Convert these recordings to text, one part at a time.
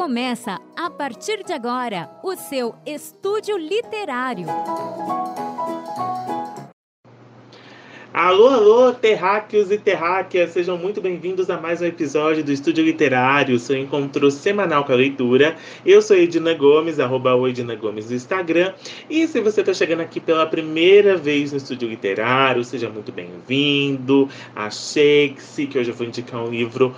Começa a partir de agora o seu estúdio literário. Alô, alô, terráqueos e terráqueas, sejam muito bem-vindos a mais um episódio do Estúdio Literário, seu encontro semanal com a leitura. Eu sou Edina Gomes, arroba Edina Gomes no Instagram. E se você está chegando aqui pela primeira vez no Estúdio Literário, seja muito bem-vindo. A Shakespeare, que hoje eu vou indicar um livro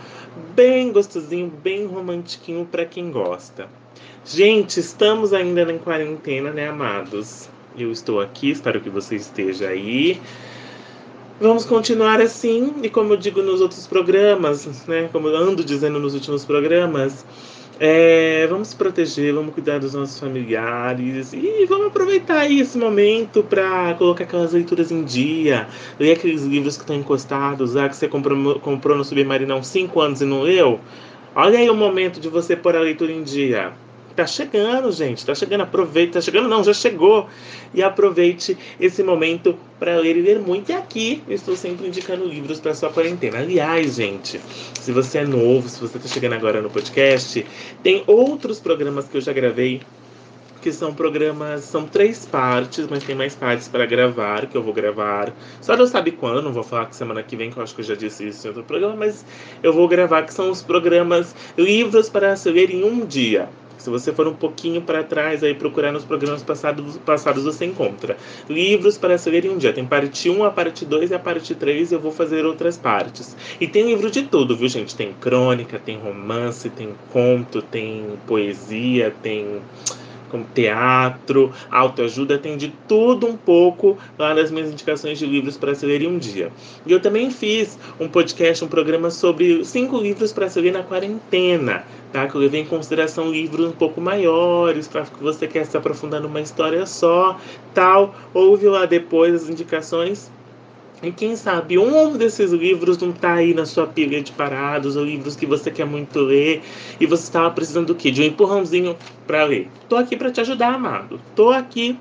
bem gostosinho, bem romantiquinho para quem gosta. Gente, estamos ainda em quarentena, né, amados? Eu estou aqui, espero que você esteja aí. Vamos continuar assim, e como eu digo nos outros programas, né, como eu ando dizendo nos últimos programas, é, vamos proteger, vamos cuidar dos nossos familiares e vamos aproveitar esse momento para colocar aquelas leituras em dia, ler aqueles livros que estão encostados, lá que você comprou, comprou no Submarinão cinco anos e não leu. Olha aí o momento de você pôr a leitura em dia. Tá chegando, gente. Tá chegando. Aproveite. Tá chegando, não, já chegou. E aproveite esse momento para ler e ler muito. E aqui eu estou sempre indicando livros para sua quarentena. Aliás, gente, se você é novo, se você está chegando agora no podcast, tem outros programas que eu já gravei que são programas, são três partes, mas tem mais partes para gravar, que eu vou gravar. Só Deus sabe quando, não vou falar que semana que vem, que eu acho que eu já disse isso em outro programa, mas eu vou gravar, que são os programas Livros para se ler em um dia. Se você for um pouquinho para trás aí procurar nos programas passados, passados você encontra. Livros para se ler em um dia. Tem parte 1, a parte 2 e a parte 3 eu vou fazer outras partes. E tem livro de tudo, viu, gente? Tem crônica, tem romance, tem conto, tem poesia, tem como teatro, autoajuda, tem de tudo um pouco lá nas minhas indicações de livros para se ler em um dia. E eu também fiz um podcast, um programa sobre cinco livros para se ler na quarentena, tá? Que eu levei em consideração livros um pouco maiores, para que você quer se aprofundar numa história só, tal. Ouve lá depois as indicações e quem sabe um desses livros não está aí na sua pilha de parados, ou livros que você quer muito ler, e você estava precisando do quê? De um empurrãozinho para ler. Tô aqui para te ajudar, amado. Tô aqui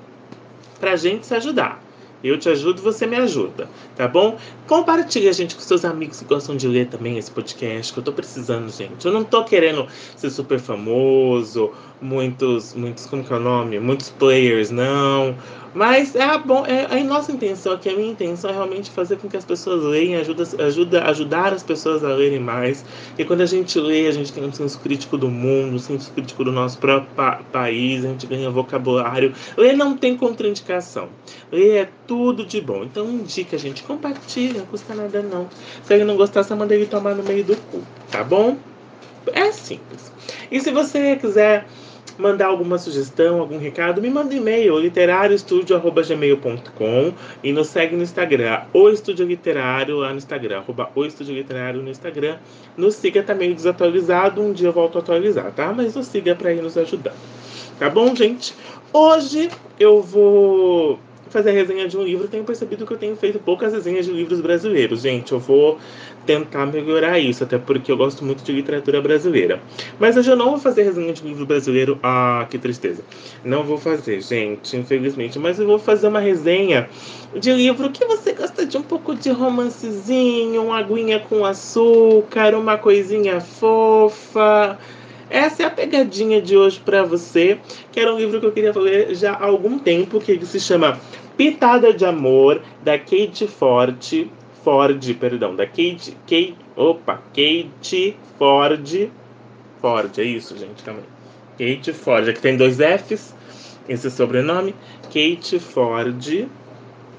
para gente se ajudar. Eu te ajudo, você me ajuda, tá bom? Compartilhe a gente com seus amigos que gostam de ler também esse podcast, que eu tô precisando, gente. Eu não tô querendo ser super famoso, muitos, muitos, como que é o nome? Muitos players, não. Mas é a, bom, é a nossa intenção aqui, a minha intenção é realmente fazer com que as pessoas leiam, ajuda, ajuda, ajudar as pessoas a lerem mais. E quando a gente lê, a gente tem um senso crítico do mundo, um senso crítico do nosso próprio pa país, a gente ganha vocabulário. Ler não tem contraindicação. Ler é tudo de bom. Então indica, gente, compartilha, não custa nada não. Se ele não gostar, você manda ele tomar no meio do cu, tá bom? É simples. E se você quiser mandar alguma sugestão, algum recado, me manda e-mail, literarioestudio.gmail.com e nos segue no Instagram, o Estúdio Literário, lá no Instagram, arroba o Estúdio Literário no Instagram. Nos siga, meio desatualizado, um dia eu volto a atualizar, tá? Mas nos siga para ir nos ajudando. Tá bom, gente? Hoje eu vou fazer a resenha de um livro, tenho percebido que eu tenho feito poucas resenhas de livros brasileiros. Gente, eu vou tentar melhorar isso, até porque eu gosto muito de literatura brasileira. Mas hoje eu não vou fazer resenha de livro brasileiro. Ah, que tristeza. Não vou fazer, gente, infelizmente. Mas eu vou fazer uma resenha de livro que você gosta de um pouco de romancezinho, uma aguinha com açúcar, uma coisinha fofa. Essa é a pegadinha de hoje para você, que era um livro que eu queria ler já há algum tempo, que se chama Pitada de Amor, da Kate Ford. Ford, perdão, da Kate. Kate opa, Kate Ford. Ford, é isso, gente, também. Kate Ford, aqui tem dois F's, esse sobrenome. Kate Ford.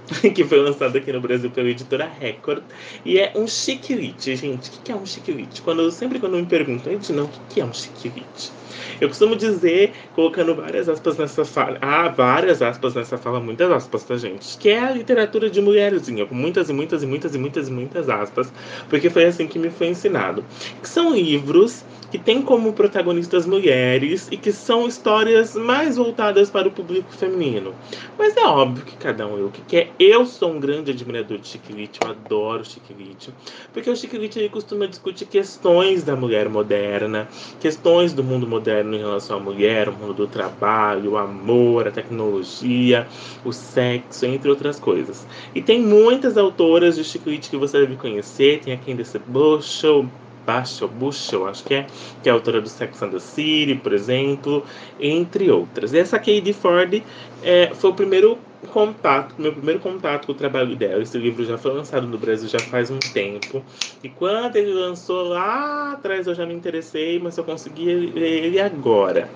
que foi lançado aqui no Brasil pela editora Record. E é um chiquilite, gente. O que é um chiquilite? Quando, sempre quando me perguntam, não, o que é um chiquilite? Eu costumo dizer, colocando várias aspas nessa fala, ah, várias aspas nessa fala, muitas aspas, tá, gente? Que é a literatura de mulherzinha, com muitas e muitas e muitas e muitas e muitas aspas, porque foi assim que me foi ensinado. Que são livros que têm como protagonistas mulheres e que são histórias mais voltadas para o público feminino. Mas é óbvio que cada um é o que quer. Eu sou um grande admirador de Chiquilite, eu adoro Chiquilite, porque o Chiquilite ele costuma discutir questões da mulher moderna, questões do mundo moderno em relação à mulher, o mundo do trabalho, o amor, a tecnologia, o sexo, entre outras coisas. E tem muitas autoras de Chiquilite que você deve conhecer, tem a Candace Bushel, Basho, Bushel, acho que é, que é autora do Sex and the City, por exemplo, entre outras. Essa Katie Ford é, foi o primeiro contato, meu primeiro contato com o trabalho dela. Esse livro já foi lançado no Brasil já faz um tempo. E quando ele lançou lá atrás eu já me interessei, mas eu consegui ler ele agora.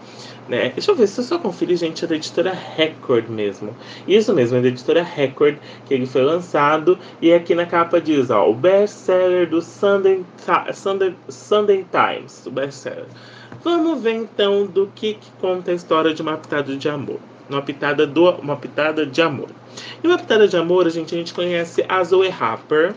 Né? Deixa eu ver se eu só conferir, gente, é da editora Record mesmo. Isso mesmo, é da editora Record que ele foi lançado. E aqui na capa diz, ó, o best-seller do Sunday, Sunday, Sunday Times, o best-seller. Vamos ver então do que, que conta a história de pitada de amor uma pitada, do, uma pitada de amor. E uma pitada de amor, a gente, a gente conhece a Zoe Harper.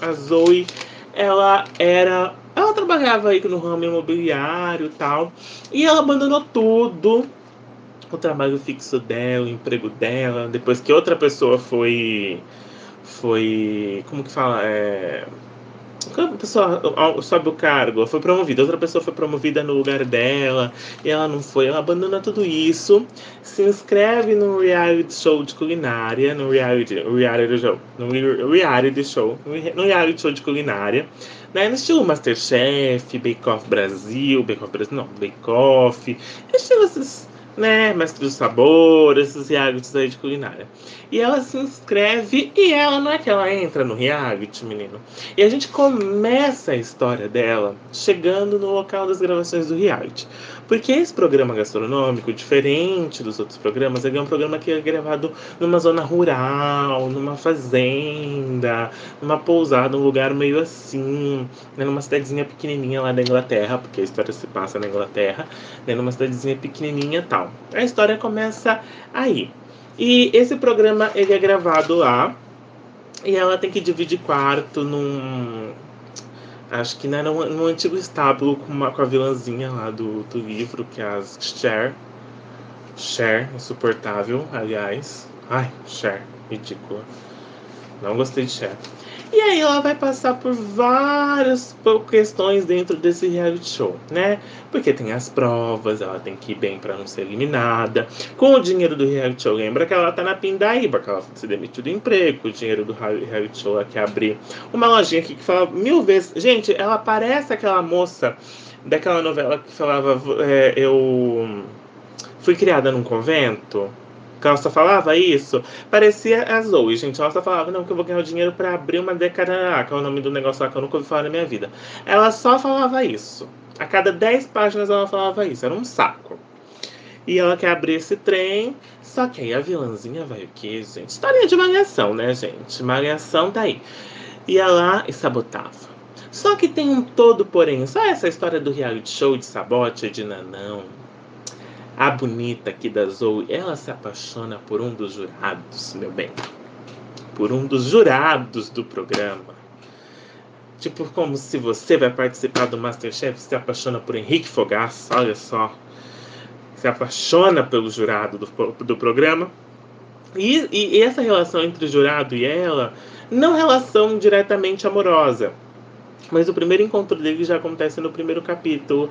A Zoe, ela era. Ela trabalhava aí no ramo imobiliário e tal. E ela abandonou tudo. O trabalho fixo dela, o emprego dela, depois que outra pessoa foi. Foi. Como que fala? É quando a pessoa sobe o cargo, foi promovida, outra pessoa foi promovida no lugar dela, e ela não foi, ela abandona tudo isso, se inscreve no reality show de culinária, no reality, reality show, no reality show, no reality show de culinária, né, no estilo Masterchef, Bake Off Brasil, Bake Off Brasil, não, Bake Off, estilo esses né, mestre do sabor, esses realities aí de culinária. E ela se inscreve e ela não é que ela entra no reality, menino. E a gente começa a história dela chegando no local das gravações do reality. Porque esse programa gastronômico, diferente dos outros programas, ele é um programa que é gravado numa zona rural, numa fazenda, numa pousada, um lugar meio assim, né, numa cidadezinha pequenininha lá da Inglaterra, porque a história se passa na Inglaterra, né, numa cidadezinha pequenininha tal. A história começa aí. E esse programa ele é gravado lá. E ela tem que dividir quarto num, Acho que não era no antigo estábulo com, uma, com a vilãzinha lá do, do livro, que é a Cher. Cher, insuportável, aliás. Ai, Cher, ridícula. Não gostei de Cher. E aí ela vai passar por várias questões dentro desse reality show, né? Porque tem as provas, ela tem que ir bem para não ser eliminada. Com o dinheiro do reality show, lembra que ela tá na pindaíba, que ela se demitiu do emprego, o dinheiro do reality show ela quer abrir uma lojinha aqui que fala mil vezes. Gente, ela parece aquela moça daquela novela que falava é, eu fui criada num convento que ela só falava isso, parecia a Zoe, gente. Ela só falava, não, que eu vou ganhar o dinheiro para abrir uma década, que é o nome do negócio lá que eu nunca ouvi falar na minha vida. Ela só falava isso. A cada 10 páginas ela falava isso, era um saco. E ela quer abrir esse trem, só que aí a vilãzinha vai o quê, gente? História de malhação, né, gente? Malhação tá aí. Ia lá e sabotava. Só que tem um todo, porém, só essa história do reality show de sabote de nanão a bonita aqui da Zoe, ela se apaixona por um dos jurados, meu bem. Por um dos jurados do programa. Tipo, como se você vai participar do Masterchef se apaixona por Henrique Fogaça, olha só. Se apaixona pelo jurado do, do programa. E, e, e essa relação entre o jurado e ela, não relação diretamente amorosa. Mas o primeiro encontro dele já acontece no primeiro capítulo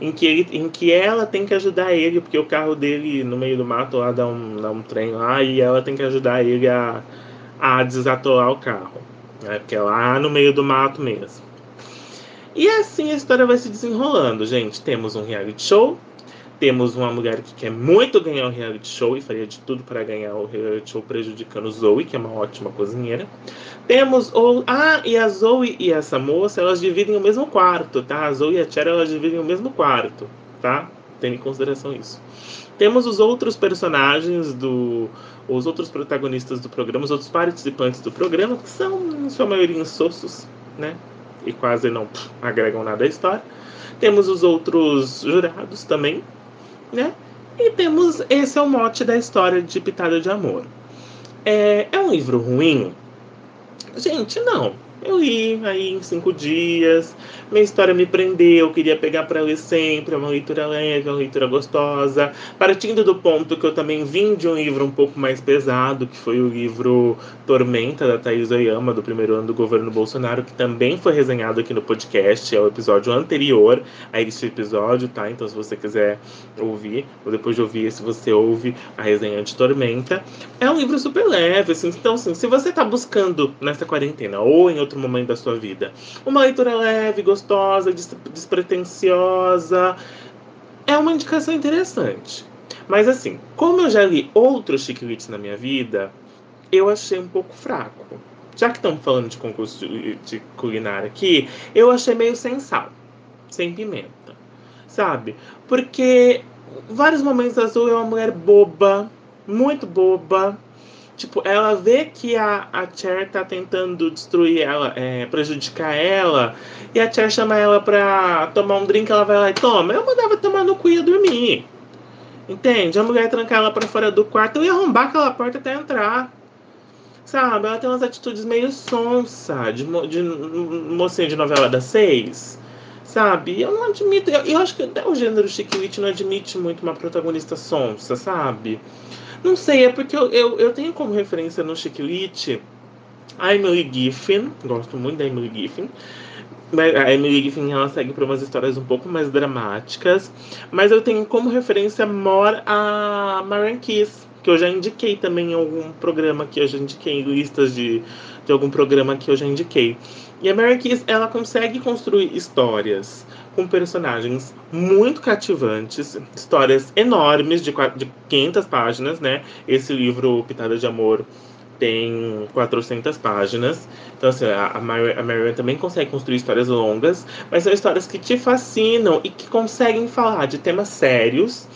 em que, ele, em que ela tem que ajudar ele, porque o carro dele no meio do mato lá dá um, dá um trem lá, e ela tem que ajudar ele a, a desatolar o carro. Né? Porque é lá no meio do mato mesmo. E assim a história vai se desenrolando, gente. Temos um reality show, temos uma mulher que quer muito ganhar o reality show e faria de tudo para ganhar o reality show, prejudicando Zoe, que é uma ótima cozinheira. Temos o. Ah, e a Zoe e essa moça, elas dividem o mesmo quarto, tá? A Zoe e a Cher, elas dividem o mesmo quarto, tá? Tendo em consideração isso. Temos os outros personagens do. Os outros protagonistas do programa, os outros participantes do programa, que são, em sua maioria, insossos, né? E quase não agregam nada à história. Temos os outros jurados também, né? E temos esse é o mote da história de Pitada de Amor. É, é um livro ruim? Gente, não. Eu li aí em cinco dias, minha história me prendeu, eu queria pegar para ler sempre, é uma leitura leve, é uma leitura gostosa. Partindo do ponto que eu também vim de um livro um pouco mais pesado, que foi o livro Tormenta, da Thaís Oyama, do primeiro ano do governo Bolsonaro, que também foi resenhado aqui no podcast, é o episódio anterior a esse episódio, tá? Então se você quiser ouvir, ou depois de ouvir esse, você ouve a resenha de Tormenta. É um livro super leve, assim, então assim, se você tá buscando nessa quarentena ou em outro momento da sua vida. Uma leitura leve, gostosa, despretensiosa. É uma indicação interessante. Mas assim, como eu já li outros chiquilites na minha vida, eu achei um pouco fraco. Já que estamos falando de concurso de, culinária aqui, eu achei meio sem sal, sem pimenta, sabe? Porque vários momentos Azul é uma mulher boba, muito boba. Tipo, ela vê que a, a Cher tá tentando destruir ela, é, prejudicar ela, e a Cher chama ela pra tomar um drink, ela vai lá e toma. Eu mandava tomar no cu e ia dormir. Entende? A mulher trancar ela pra fora do quarto, eu ia arrombar aquela porta até entrar. Sabe? Ela tem umas atitudes meio sonsa, de, de mocinha de novela das seis. Sabe? Eu não admito. Eu, eu acho que até o gênero chiquilite não admite muito uma protagonista sonsa, sabe? Não sei, é porque eu, eu, eu tenho como referência no chiquilite a Emily Giffin. Gosto muito da Emily Giffin. A Emily Giffin ela segue para umas histórias um pouco mais dramáticas, mas eu tenho como referência More a Marian Kiss, que eu já indiquei também em algum programa que eu já indiquei, em listas de, de algum programa que eu já indiquei. E a Marian Kiss, ela consegue construir histórias com personagens muito cativantes, histórias enormes de, de 500 páginas, né? Esse livro Pitada de Amor tem 400 páginas. Então, assim, a, Marianne também consegue construir histórias longas, mas são histórias que te fascinam e que conseguem falar de temas sérios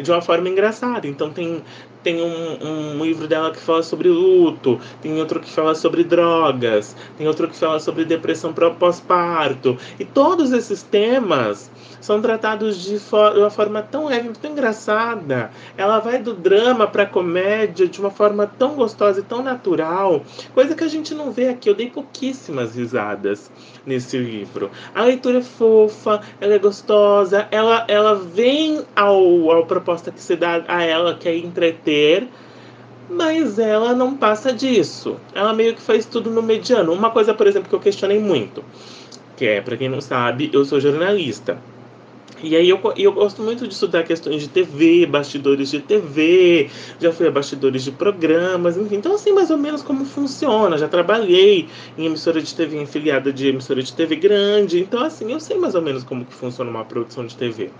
de uma forma engraçada. Então, tem, tem um, um livro dela que fala sobre luto, tem outro que fala sobre drogas, tem outro que fala sobre depressão pós-parto. E todos esses temas são tratados de, for uma forma tão leve, tão engraçada. Ela vai do drama para a comédia de uma forma tão gostosa e tão natural, coisa que a gente não vê aqui. Eu dei pouquíssimas risadas nesse livro. A leitura é fofa, ela é gostosa, ela, ela vem ao, ao proposta que se dá a ela, que é entreter, mas ela não passa disso. Ela meio que faz tudo no mediano. Uma coisa, por exemplo, que eu questionei muito, que é, para quem não sabe, eu sou jornalista. E aí eu, eu gosto muito de estudar questões de TV, bastidores de TV, já fui a bastidores de programas, enfim. Então, assim, mais ou menos como funciona. Já trabalhei em emissora de TV, em filiada de emissora de TV grande. Então, assim, eu sei mais ou menos como que funciona uma produção de TV.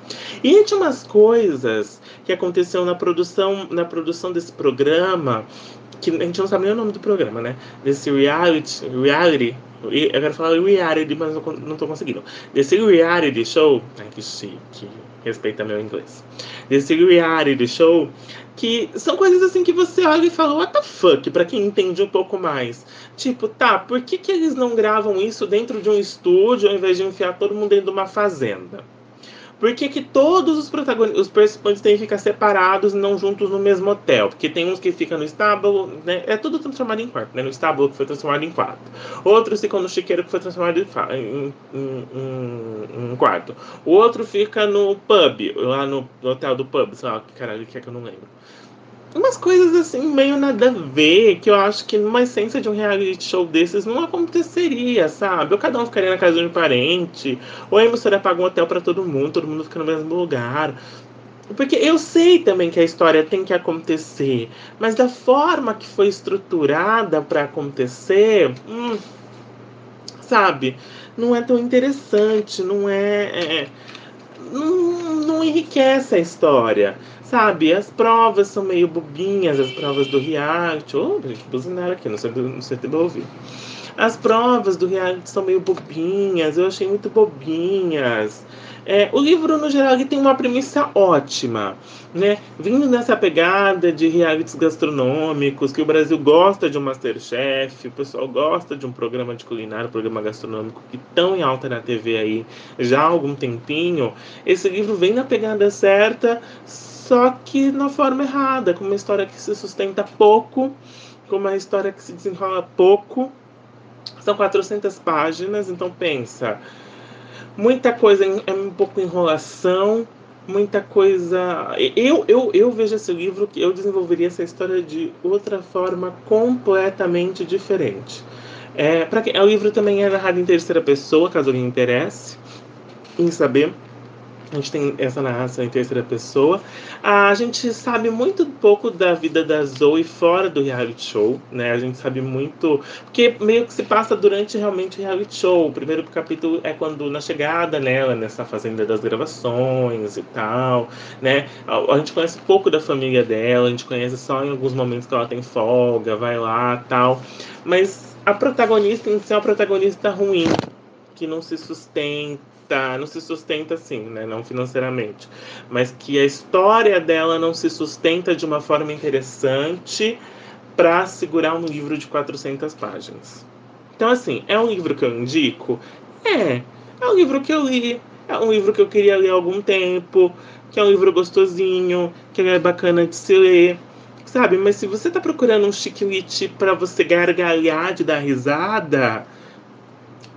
E entre umas coisas que aconteceu na produção, na produção desse programa, que a gente não sabe nem o nome do programa, né? Desse reality, reality eu quero falar reality, mas não estou conseguindo. Desse reality show. Ai, que chique. Respeita meu inglês. Desse reality show. Que são coisas assim que você olha e fala, what the fuck, pra quem entende um pouco mais. Tipo, tá, por que, que eles não gravam isso dentro de um estúdio ao invés de enfiar todo mundo dentro de uma fazenda? Por que, que todos os protagonistas, os participantes têm que ficar separados não juntos no mesmo hotel? Porque tem uns que ficam no estábulo, né? É tudo transformado em quarto, né? No estábulo que foi transformado em quarto. Outros ficam no chiqueiro que foi transformado em, em, em, em quarto. O outro fica no pub, lá no, no hotel do pub, sei lá que caralho que é que eu não lembro umas coisas assim meio nada a ver, que eu acho que numa essência de um reality show desses não aconteceria, sabe? Ou cada um ficaria na casa de um parente, ou a emissora paga um hotel para todo mundo, todo mundo fica no mesmo lugar. Porque eu sei também que a história tem que acontecer, mas da forma que foi estruturada para acontecer, hum, sabe? Não é tão interessante, não é, é não, não enriquece a história. Sabe, as provas são meio bobinhas, as provas do reality. Oh, gente, buzinaram aqui, não sei, não sei se ouvir. As provas do reality são meio bobinhas, eu achei muito bobinhas. É, o livro, no geral, ele tem uma premissa ótima, né? Vindo nessa pegada de realities gastronômicos, que o Brasil gosta de um Masterchef, o pessoal gosta de um programa de culinária, um programa gastronômico que tão em alta na TV aí já há algum tempinho. Esse livro vem na pegada certa, só que na forma errada, com uma história que se sustenta pouco, com uma história que se desenrola pouco. São 400 páginas, então pensa, muita coisa é um pouco enrolação, muita coisa. Eu, eu, eu vejo esse livro que eu desenvolveria essa história de outra forma completamente diferente. É, para o livro também é narrado em terceira pessoa, caso alguém interesse em saber. A gente tem essa narração em terceira pessoa. A gente sabe muito pouco da vida da Zoe fora do reality show, né? A gente sabe muito. Porque meio que se passa durante realmente o reality show. O primeiro capítulo é quando, na chegada nela, nessa fazenda das gravações e tal, né? A, a gente conhece pouco da família dela, a gente conhece só em alguns momentos que ela tem folga, vai lá tal. Mas a protagonista em si é uma protagonista ruim, que não se sustenta não se sustenta assim, né? Não financeiramente. Mas que a história dela não se sustenta de uma forma interessante para segurar um livro de 400 páginas. Então, assim, é um livro que eu indico? É. É um livro que eu li. É um livro que eu queria ler há algum tempo. Que é um livro gostosinho. Que é bacana de se ler. Sabe? Mas se você tá procurando um chiclete para você gargalhar de dar risada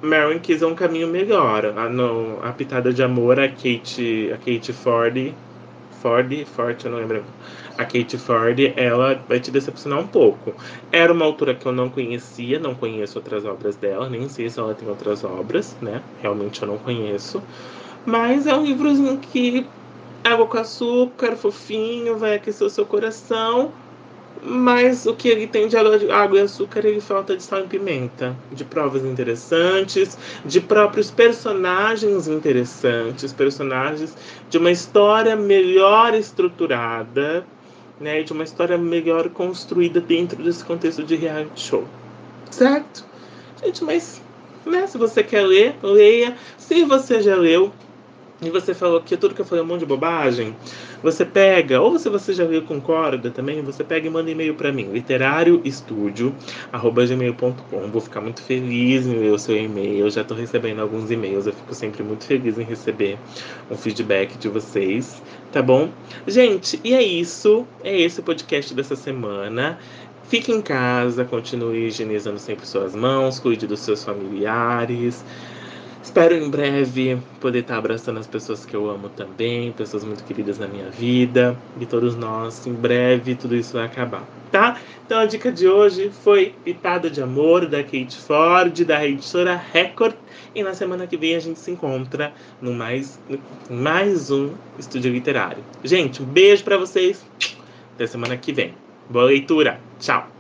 Marion quis um caminho melhor. A, no, a Pitada de Amor, a Kate, a Kate Ford, Ford, Forte, eu não lembro. A Kate Ford, ela vai te decepcionar um pouco. Era uma autora que eu não conhecia, não conheço outras obras dela, nem sei se ela tem outras obras, né? Realmente eu não conheço. Mas é um livrozinho que água com açúcar, fofinho, vai aquecer o seu coração mas o que ele tem de água e açúcar, ele falta de sal e pimenta, de provas interessantes, de próprios personagens interessantes, personagens de uma história melhor estruturada, né, de uma história melhor construída dentro desse contexto de reality show. Certo? Gente, mas né, se você quer ler, leia. Se você já leu, e você falou que tudo que eu falei é um monte de bobagem, você pega, ou se você já concorda também, você pega e manda e-mail para mim, literarioestudio@gmail.com. Vou ficar muito feliz em ler o seu e-mail. Já estou recebendo alguns e-mails, eu fico sempre muito feliz em receber um feedback de vocês, tá bom? Gente, e é isso. É esse o podcast dessa semana. Fique em casa, continue higienizando sempre suas mãos, cuide dos seus familiares. Espero em breve poder estar abraçando as pessoas que eu amo também, pessoas muito queridas na minha vida, e todos nós. Em breve tudo isso vai acabar, tá? Então a dica de hoje foi Pitada de Amor, da Kate Ford, da editora Record. E na semana que vem a gente se encontra no mais, no mais um estúdio literário. Gente, um beijo para vocês. Até semana que vem. Boa leitura. Tchau.